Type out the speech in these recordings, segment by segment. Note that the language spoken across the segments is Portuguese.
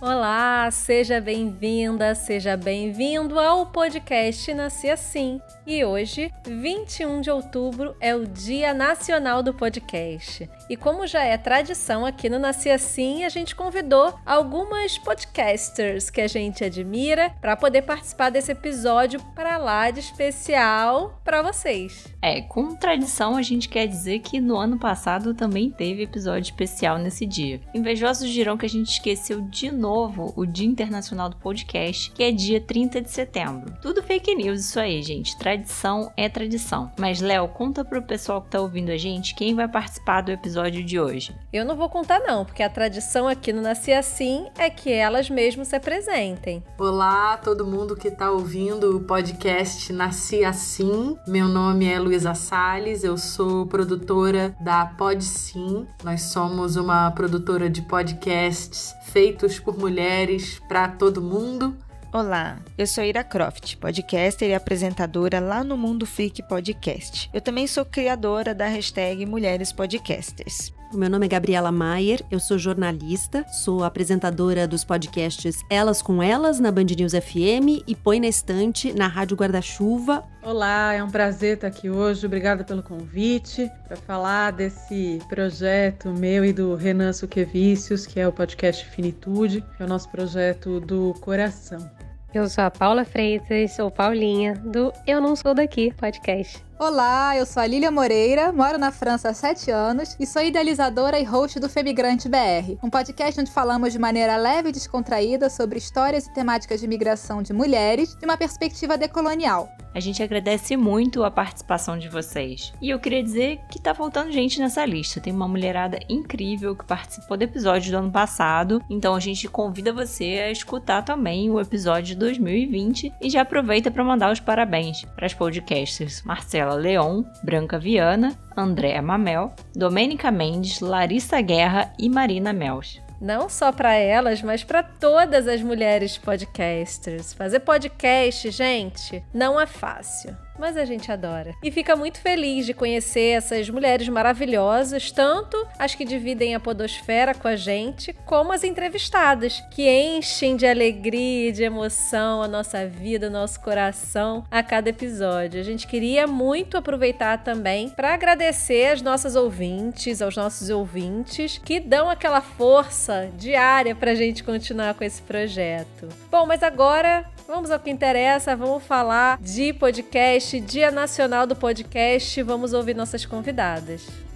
Olá, seja bem-vinda, seja bem-vindo ao podcast Nasci Assim. E hoje, 21 de outubro, é o Dia Nacional do Podcast. E como já é tradição aqui no Nasci Assim, a gente convidou algumas podcasters que a gente admira para poder participar desse episódio para lá de especial para vocês. É, com tradição a gente quer dizer que no ano passado também teve episódio especial nesse dia. Invejosos dirão que a gente esqueceu de novo o Dia Internacional do Podcast, que é dia 30 de setembro. Tudo fake news isso aí, gente. Tradição é tradição. Mas, Léo, conta pro pessoal que tá ouvindo a gente quem vai participar do episódio de hoje. Eu não vou contar não, porque a tradição aqui no Nasci Assim é que elas mesmas se apresentem. Olá, todo mundo que tá ouvindo o podcast Nasci Assim. Meu nome é Luísa Sales, eu sou produtora da Pod Sim. Nós somos uma produtora de podcasts feitos por mulheres para todo mundo. Olá, eu sou Ira Croft, podcaster e apresentadora lá no Mundo Freak Podcast. Eu também sou criadora da hashtag Mulheres Podcasters. O meu nome é Gabriela Maier, eu sou jornalista, sou apresentadora dos podcasts Elas com Elas na Band News FM e Põe na Estante na Rádio Guarda-Chuva. Olá, é um prazer estar aqui hoje. Obrigada pelo convite para falar desse projeto meu e do Renan Suquevicius, que é o podcast Finitude, que é o nosso projeto do coração. Eu sou a Paula Freitas, sou Paulinha, do Eu Não Sou Daqui podcast. Olá, eu sou a Lília Moreira, moro na França há 7 anos e sou idealizadora e host do Femigrante BR, um podcast onde falamos de maneira leve e descontraída sobre histórias e temáticas de migração de mulheres de uma perspectiva decolonial. A gente agradece muito a participação de vocês. E eu queria dizer que tá faltando gente nessa lista. Tem uma mulherada incrível que participou do episódio do ano passado, então a gente convida você a escutar também o episódio de 2020 e já aproveita para mandar os parabéns para as podcasters Marcela Marcela Leon, Branca Viana, Andréa Mamel, Domênica Mendes, Larissa Guerra e Marina Mels não só para elas, mas para todas as mulheres podcasters. Fazer podcast, gente, não é fácil mas a gente adora. E fica muito feliz de conhecer essas mulheres maravilhosas, tanto as que dividem a podosfera com a gente, como as entrevistadas, que enchem de alegria e de emoção a nossa vida, o nosso coração a cada episódio. A gente queria muito aproveitar também para agradecer às nossas ouvintes, aos nossos ouvintes que dão aquela força diária para a gente continuar com esse projeto. Bom, mas agora vamos ao que interessa, vamos falar de podcast Dia Nacional do Podcast. Vamos ouvir nossas convidadas.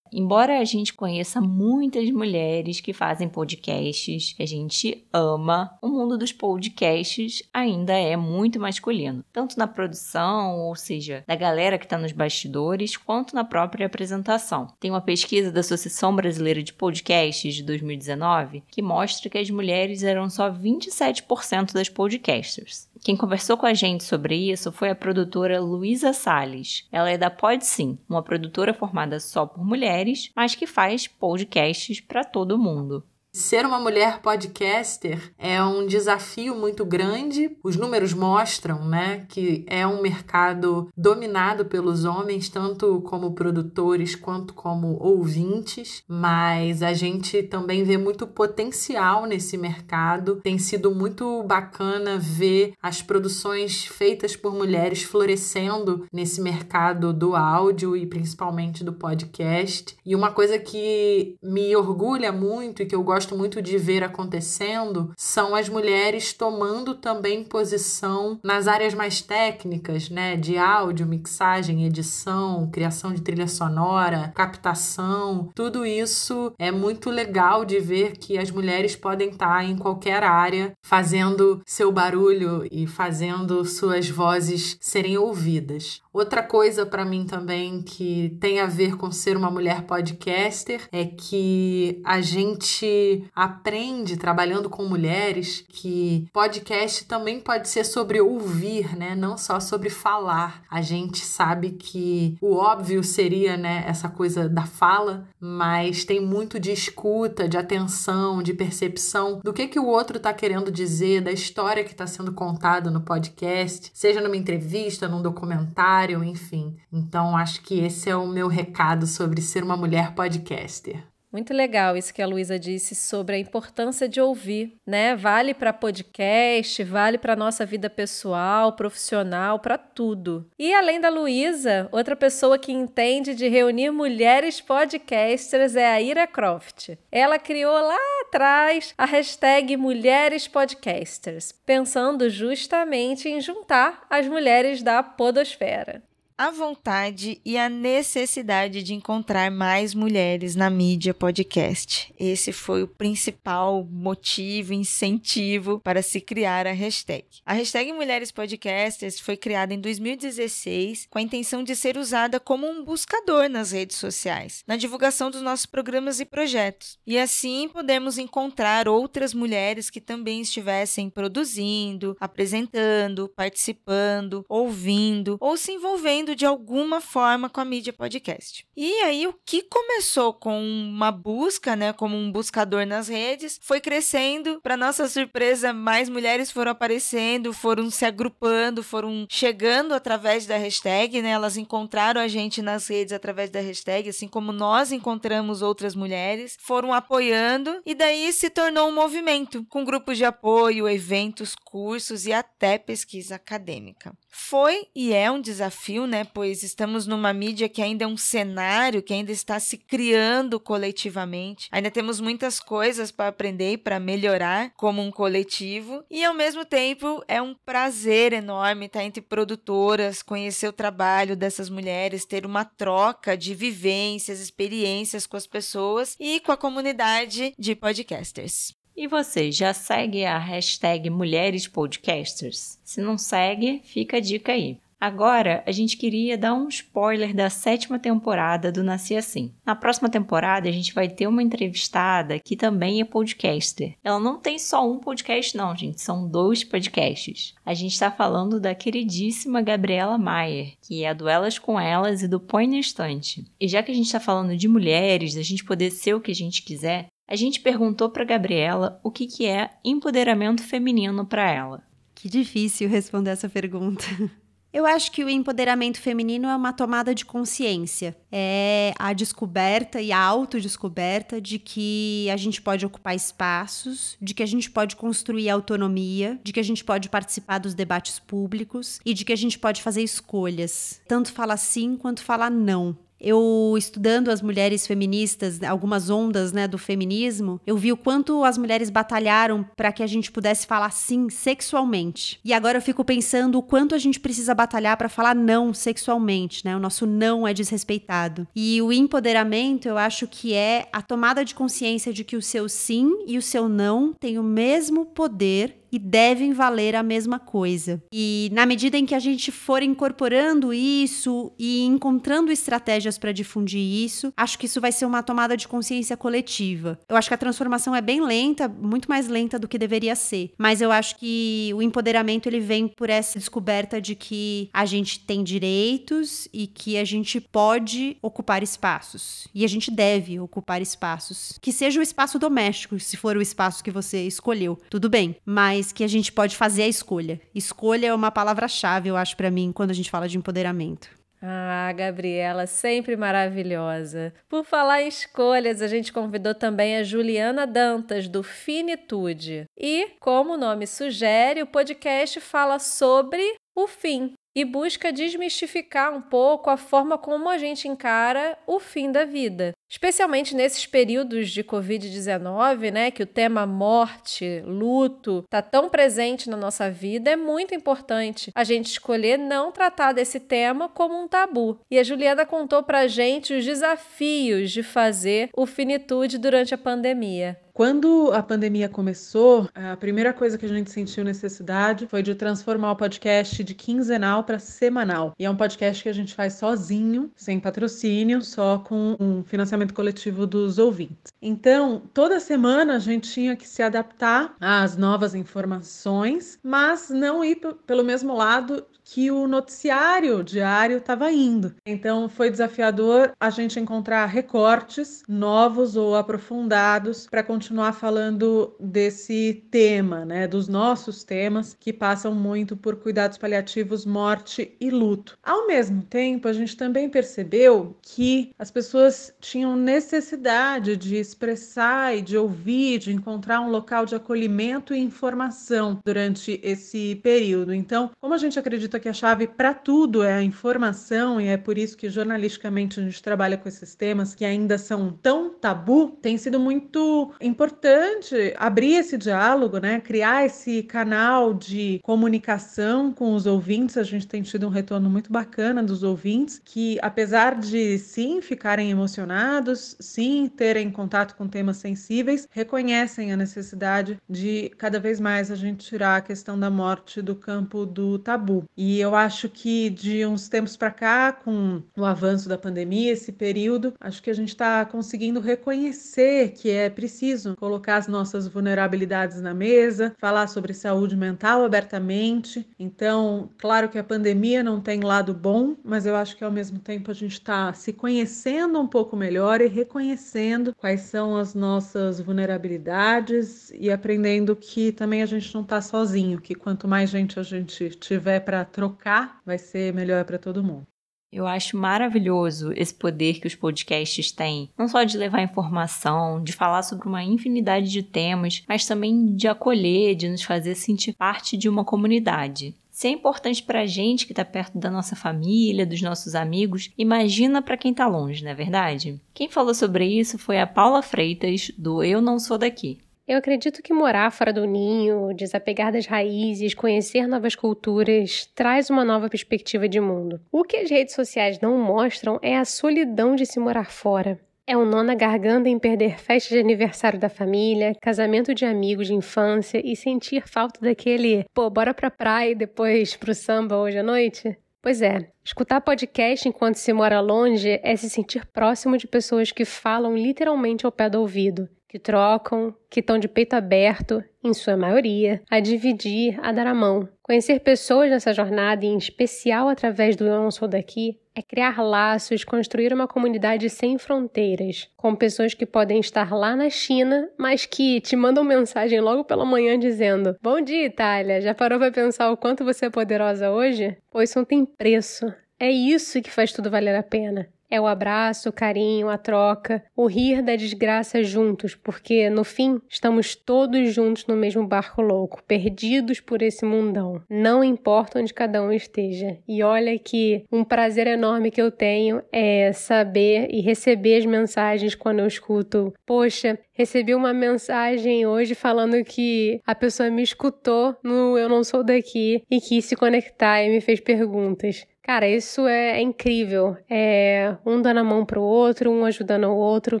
Embora a gente conheça muitas mulheres que fazem podcasts, que a gente ama, o mundo dos podcasts ainda é muito masculino, tanto na produção, ou seja, da galera que está nos bastidores, quanto na própria apresentação. Tem uma pesquisa da Associação Brasileira de Podcasts de 2019 que mostra que as mulheres eram só 27% das podcasters. Quem conversou com a gente sobre isso foi a produtora Luísa Sales. Ela é da Pode Sim, uma produtora formada só por mulheres, mas que faz podcasts para todo mundo. Ser uma mulher podcaster é um desafio muito grande. Os números mostram, né, que é um mercado dominado pelos homens, tanto como produtores quanto como ouvintes, mas a gente também vê muito potencial nesse mercado. Tem sido muito bacana ver as produções feitas por mulheres florescendo nesse mercado do áudio e principalmente do podcast. E uma coisa que me orgulha muito e que eu gosto gosto muito de ver acontecendo são as mulheres tomando também posição nas áreas mais técnicas, né, de áudio, mixagem, edição, criação de trilha sonora, captação. Tudo isso é muito legal de ver que as mulheres podem estar em qualquer área fazendo seu barulho e fazendo suas vozes serem ouvidas. Outra coisa para mim também que tem a ver com ser uma mulher podcaster é que a gente aprende trabalhando com mulheres que podcast também pode ser sobre ouvir, né? Não só sobre falar. A gente sabe que o óbvio seria, né, essa coisa da fala, mas tem muito de escuta, de atenção, de percepção do que que o outro está querendo dizer, da história que está sendo contada no podcast, seja numa entrevista, num documentário, enfim. Então acho que esse é o meu recado sobre ser uma mulher podcaster. Muito legal isso que a Luísa disse sobre a importância de ouvir, né? Vale para podcast, vale para nossa vida pessoal, profissional, para tudo. E além da Luísa, outra pessoa que entende de reunir mulheres podcasters é a Ira Croft. Ela criou lá atrás a hashtag Mulheres Podcasters, pensando justamente em juntar as mulheres da podosfera a vontade e a necessidade de encontrar mais mulheres na mídia podcast. Esse foi o principal motivo, incentivo para se criar a hashtag. A hashtag Mulheres Podcasters foi criada em 2016 com a intenção de ser usada como um buscador nas redes sociais, na divulgação dos nossos programas e projetos. E assim podemos encontrar outras mulheres que também estivessem produzindo, apresentando, participando, ouvindo ou se envolvendo de alguma forma com a mídia podcast. E aí o que começou com uma busca, né, como um buscador nas redes, foi crescendo. Para nossa surpresa, mais mulheres foram aparecendo, foram se agrupando, foram chegando através da hashtag, né? Elas encontraram a gente nas redes através da hashtag, assim como nós encontramos outras mulheres, foram apoiando e daí se tornou um movimento com grupos de apoio, eventos, cursos e até pesquisa acadêmica. Foi e é um desafio, né? Pois estamos numa mídia que ainda é um cenário que ainda está se criando coletivamente. Ainda temos muitas coisas para aprender e para melhorar como um coletivo. E ao mesmo tempo é um prazer enorme estar entre produtoras, conhecer o trabalho dessas mulheres, ter uma troca de vivências, experiências com as pessoas e com a comunidade de podcasters. E você já segue a hashtag Mulheres Podcasters? Se não segue, fica a dica aí. Agora, a gente queria dar um spoiler da sétima temporada do Nasci Assim. Na próxima temporada, a gente vai ter uma entrevistada que também é podcaster. Ela não tem só um podcast, não, gente, são dois podcasts. A gente está falando da queridíssima Gabriela Maier, que é do Elas com Elas e do Põe na Estante. E já que a gente está falando de mulheres, da gente poder ser o que a gente quiser, a gente perguntou para Gabriela o que, que é empoderamento feminino para ela. Que difícil responder essa pergunta. Eu acho que o empoderamento feminino é uma tomada de consciência. É a descoberta e a autodescoberta de que a gente pode ocupar espaços, de que a gente pode construir autonomia, de que a gente pode participar dos debates públicos e de que a gente pode fazer escolhas. Tanto falar sim quanto falar não eu estudando as mulheres feministas, algumas ondas, né, do feminismo, eu vi o quanto as mulheres batalharam para que a gente pudesse falar sim sexualmente. E agora eu fico pensando o quanto a gente precisa batalhar para falar não sexualmente, né? O nosso não é desrespeitado. E o empoderamento, eu acho que é a tomada de consciência de que o seu sim e o seu não têm o mesmo poder e devem valer a mesma coisa. E na medida em que a gente for incorporando isso e encontrando estratégias para difundir isso, acho que isso vai ser uma tomada de consciência coletiva. Eu acho que a transformação é bem lenta, muito mais lenta do que deveria ser, mas eu acho que o empoderamento ele vem por essa descoberta de que a gente tem direitos e que a gente pode ocupar espaços. E a gente deve ocupar espaços, que seja o espaço doméstico, se for o espaço que você escolheu, tudo bem, mas mas que a gente pode fazer a escolha. Escolha é uma palavra-chave, eu acho, para mim, quando a gente fala de empoderamento. Ah, Gabriela, sempre maravilhosa. Por falar em escolhas, a gente convidou também a Juliana Dantas, do Finitude. E, como o nome sugere, o podcast fala sobre o fim, e busca desmistificar um pouco a forma como a gente encara o fim da vida. Especialmente nesses períodos de Covid-19, né, que o tema morte, luto, está tão presente na nossa vida, é muito importante a gente escolher não tratar desse tema como um tabu. E a Juliana contou pra gente os desafios de fazer o finitude durante a pandemia. Quando a pandemia começou, a primeira coisa que a gente sentiu necessidade foi de transformar o podcast de quinzenal para semanal. E é um podcast que a gente faz sozinho, sem patrocínio, só com um financiamento coletivo dos ouvintes. Então, toda semana a gente tinha que se adaptar às novas informações, mas não ir pelo mesmo lado que o noticiário diário estava indo. Então foi desafiador a gente encontrar recortes novos ou aprofundados para continuar falando desse tema, né, dos nossos temas que passam muito por cuidados paliativos, morte e luto. Ao mesmo tempo, a gente também percebeu que as pessoas tinham necessidade de expressar e de ouvir, de encontrar um local de acolhimento e informação durante esse período. Então, como a gente acredita que a chave para tudo é a informação, e é por isso que jornalisticamente a gente trabalha com esses temas que ainda são tão tabu, tem sido muito importante abrir esse diálogo, né? Criar esse canal de comunicação com os ouvintes. A gente tem tido um retorno muito bacana dos ouvintes, que apesar de sim ficarem emocionados, sim terem contato com temas sensíveis, reconhecem a necessidade de cada vez mais a gente tirar a questão da morte do campo do tabu. E eu acho que de uns tempos para cá, com o avanço da pandemia, esse período, acho que a gente está conseguindo reconhecer que é preciso colocar as nossas vulnerabilidades na mesa, falar sobre saúde mental abertamente. Então, claro que a pandemia não tem lado bom, mas eu acho que ao mesmo tempo a gente está se conhecendo um pouco melhor e reconhecendo quais são as nossas vulnerabilidades e aprendendo que também a gente não está sozinho, que quanto mais gente a gente tiver para trocar, vai ser melhor para todo mundo. Eu acho maravilhoso esse poder que os podcasts têm, não só de levar informação, de falar sobre uma infinidade de temas, mas também de acolher, de nos fazer sentir parte de uma comunidade. Se é importante para a gente que está perto da nossa família, dos nossos amigos, imagina para quem está longe, não é verdade? Quem falou sobre isso foi a Paula Freitas, do Eu Não Sou Daqui. Eu acredito que morar fora do ninho, desapegar das raízes, conhecer novas culturas, traz uma nova perspectiva de mundo. O que as redes sociais não mostram é a solidão de se morar fora. É um nó na garganta em perder festa de aniversário da família, casamento de amigos de infância e sentir falta daquele, pô, bora pra praia e depois pro samba hoje à noite? Pois é, escutar podcast enquanto se mora longe é se sentir próximo de pessoas que falam literalmente ao pé do ouvido que trocam, que estão de peito aberto, em sua maioria, a dividir, a dar a mão. Conhecer pessoas nessa jornada, em especial através do Eu Não Sou Daqui, é criar laços, construir uma comunidade sem fronteiras, com pessoas que podem estar lá na China, mas que te mandam mensagem logo pela manhã dizendo: Bom dia, Itália! Já parou para pensar o quanto você é poderosa hoje? Pois não tem preço. É isso que faz tudo valer a pena. É o abraço, o carinho, a troca, o rir da desgraça juntos, porque no fim estamos todos juntos no mesmo barco louco, perdidos por esse mundão. Não importa onde cada um esteja. E olha que um prazer enorme que eu tenho é saber e receber as mensagens quando eu escuto. Poxa, recebi uma mensagem hoje falando que a pessoa me escutou no Eu Não Sou Daqui e quis se conectar e me fez perguntas. Cara, isso é, é incrível. É um dando a mão pro outro, um ajudando o outro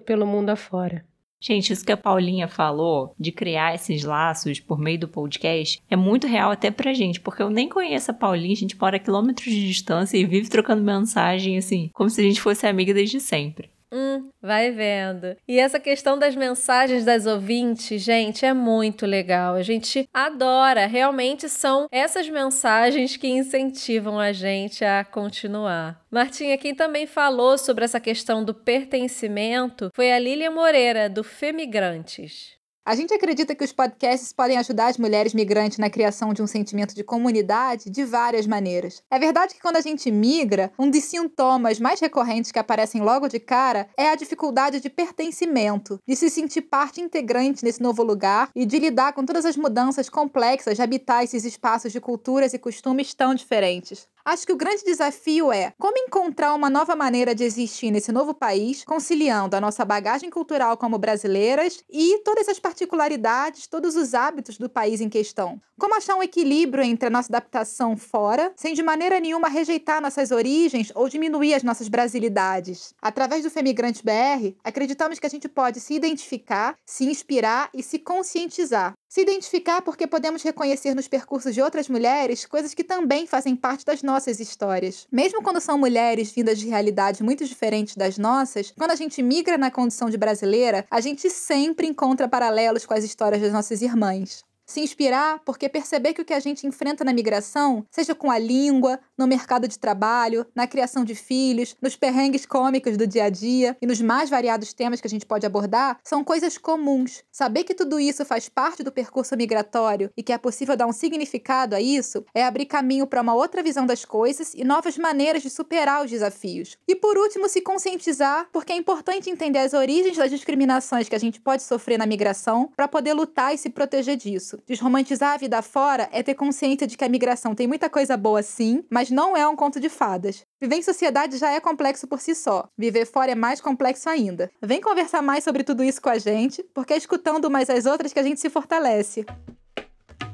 pelo mundo afora. Gente, isso que a Paulinha falou de criar esses laços por meio do podcast é muito real até pra gente, porque eu nem conheço a Paulinha, a gente mora a quilômetros de distância e vive trocando mensagem assim, como se a gente fosse amiga desde sempre. Hum, vai vendo. E essa questão das mensagens das ouvintes, gente, é muito legal. A gente adora. Realmente são essas mensagens que incentivam a gente a continuar. Martinha, quem também falou sobre essa questão do pertencimento foi a Lília Moreira, do Femigrantes. A gente acredita que os podcasts podem ajudar as mulheres migrantes na criação de um sentimento de comunidade de várias maneiras. É verdade que quando a gente migra, um dos sintomas mais recorrentes que aparecem logo de cara é a dificuldade de pertencimento, de se sentir parte integrante nesse novo lugar e de lidar com todas as mudanças complexas de habitar esses espaços de culturas e costumes tão diferentes. Acho que o grande desafio é como encontrar uma nova maneira de existir nesse novo país, conciliando a nossa bagagem cultural como brasileiras e todas as particularidades, todos os hábitos do país em questão. Como achar um equilíbrio entre a nossa adaptação fora, sem de maneira nenhuma rejeitar nossas origens ou diminuir as nossas brasilidades. Através do Femigrante BR, acreditamos que a gente pode se identificar, se inspirar e se conscientizar. Se identificar porque podemos reconhecer nos percursos de outras mulheres coisas que também fazem parte das nossas histórias. Mesmo quando são mulheres vindas de realidades muito diferentes das nossas, quando a gente migra na condição de brasileira, a gente sempre encontra paralelos com as histórias das nossas irmãs. Se inspirar, porque perceber que o que a gente enfrenta na migração, seja com a língua, no mercado de trabalho, na criação de filhos, nos perrengues cômicos do dia a dia e nos mais variados temas que a gente pode abordar, são coisas comuns. Saber que tudo isso faz parte do percurso migratório e que é possível dar um significado a isso é abrir caminho para uma outra visão das coisas e novas maneiras de superar os desafios. E por último, se conscientizar, porque é importante entender as origens das discriminações que a gente pode sofrer na migração para poder lutar e se proteger disso isso. Desromantizar a vida fora é ter consciência de que a migração tem muita coisa boa sim, mas não é um conto de fadas. Viver em sociedade já é complexo por si só. Viver fora é mais complexo ainda. Vem conversar mais sobre tudo isso com a gente, porque é escutando umas às outras que a gente se fortalece.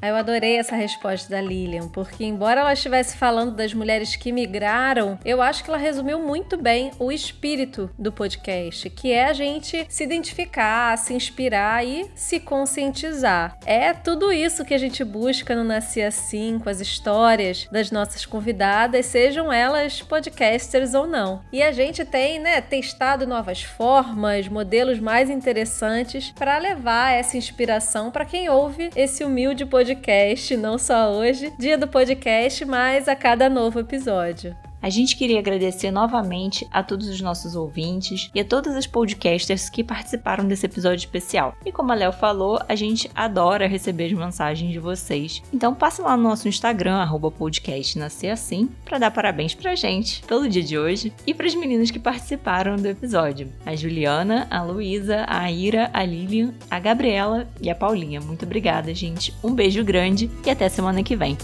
Eu adorei essa resposta da Lilian, porque embora ela estivesse falando das mulheres que migraram, eu acho que ela resumiu muito bem o espírito do podcast, que é a gente se identificar, se inspirar e se conscientizar. É tudo isso que a gente busca no Nasci Assim, com as histórias das nossas convidadas, sejam elas podcasters ou não. E a gente tem, né, testado novas formas, modelos mais interessantes para levar essa inspiração para quem ouve esse humilde podcast podcast, não só hoje, dia do podcast, mas a cada novo episódio. A gente queria agradecer novamente a todos os nossos ouvintes e a todas as podcasters que participaram desse episódio especial. E como a Léo falou, a gente adora receber as mensagens de vocês. Então passe lá no nosso Instagram, arroba assim, para dar parabéns pra gente pelo dia de hoje e para as meninas que participaram do episódio. A Juliana, a Luísa, a Ira, a Lilian, a Gabriela e a Paulinha. Muito obrigada, gente. Um beijo grande e até semana que vem.